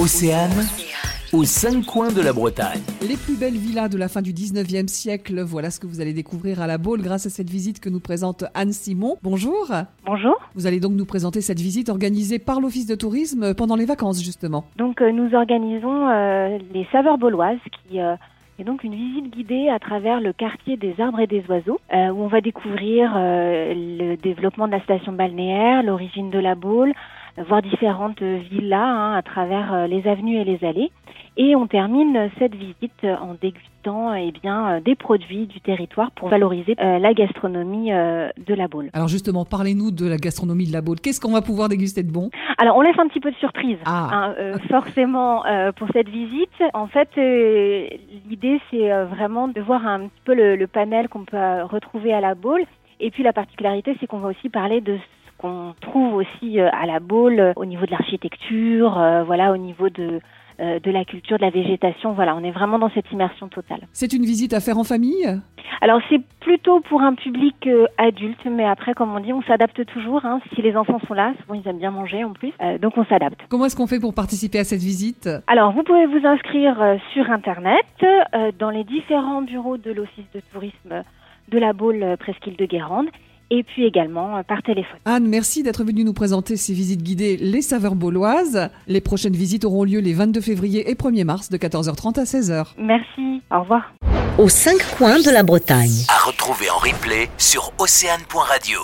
Océane, aux cinq coins de la Bretagne. Les plus belles villas de la fin du 19e siècle, voilà ce que vous allez découvrir à la Baule grâce à cette visite que nous présente Anne Simon. Bonjour. Bonjour. Vous allez donc nous présenter cette visite organisée par l'Office de tourisme pendant les vacances justement. Donc euh, nous organisons euh, les saveurs bauloises qui euh, est donc une visite guidée à travers le quartier des arbres et des oiseaux euh, où on va découvrir euh, le développement de la station balnéaire, l'origine de la Baule, voir différentes villas hein, à travers euh, les avenues et les allées. Et on termine cette visite en dégustant eh bien, euh, des produits du territoire pour valoriser euh, la gastronomie euh, de la Baule. Alors justement, parlez-nous de la gastronomie de la Baule. Qu'est-ce qu'on va pouvoir déguster de bon? Alors, on laisse un petit peu de surprise, Ah. hein, euh, forcément, euh, pour cette visite. En fait, euh, l'idée, c'est euh, vraiment de voir un petit peu le, le panel qu'on peut euh, retrouver à la Baule. Et puis, la particularité, c'est qu'on va aussi parler de qu'on trouve aussi euh, à la Baule euh, au niveau de l'architecture, euh, voilà, au niveau de euh, de la culture, de la végétation. Voilà, on est vraiment dans cette immersion totale. C'est une visite à faire en famille? Alors c'est plutôt pour un public euh, adulte, mais après, comme on dit, on s'adapte toujours. Hein. Si les enfants sont là, souvent ils aiment bien manger en plus, donc on s'adapte. Comment est-ce qu'on fait pour participer à cette visite? Alors, vous pouvez vous inscrire sur Internet, dans les différents bureaux de l'Office de tourisme de la Baule Presqu'île de Guérande, et puis également euh, par téléphone. Anne, merci d'être venue nous présenter ces visites guidées Les Saveurs Bauloises. Les prochaines visites auront lieu les 22 février et 1er mars de 14h30 à 16h. Merci, au revoir. aux cinq coins de la Bretagne. À retrouver en replay sur océane.radio.